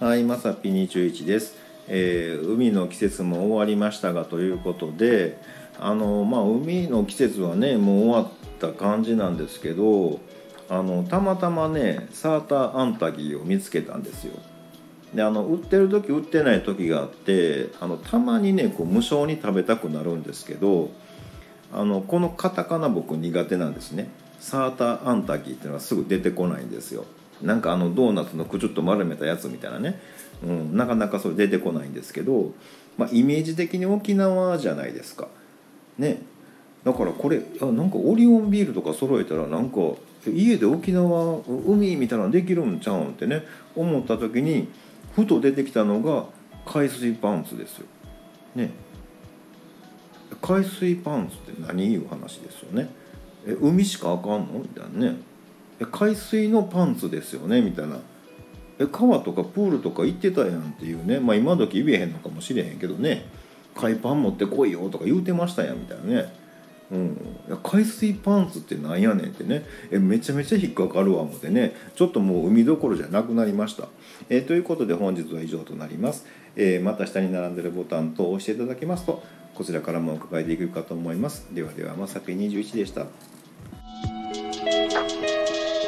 はいまさぴ21です、えー、海の季節も終わりましたがということであのまあ海の季節はねもう終わった感じなんですけどあのたまたまねサーターアンタギーを見つけたんですよ。であの売ってる時売ってない時があってあのたまにねこう無償に食べたくなるんですけどあのこのカタカナ僕苦手なんですね。サーターアンタギーっていうのはすぐ出てこないんですよ。なんかあのドーナツのくちゅっと丸めたやつみたいなね、うん、なかなかそれ出てこないんですけど、まあ、イメージ的に沖縄じゃないですかねだからこれあなんかオリオンビールとか揃えたらなんか家で沖縄海みたいなのできるんちゃうんってね思った時にふと出てきたのが海水パンツですよ。ね海水パンツって何いう話ですよね。え海しかあかんの？みたいなね。え海水のパンツですよね？みたいな。え川とかプールとか行ってたやんっていうね。まあ今時言えへんのかもしれへんけどね。海パン持ってこいよとか言うてましたやんみたいなね。うん、いや海水パンツってなんやねんってね。えめちゃめちゃ引っかかるわ思ってね。ちょっともう海どころじゃなくなりました、え、ということで本日は以上となります、えー、また下に並んでるボタンと押していただけますとこちらからも伺えていくかと思います。ではではまさぴ21でした。Thank you.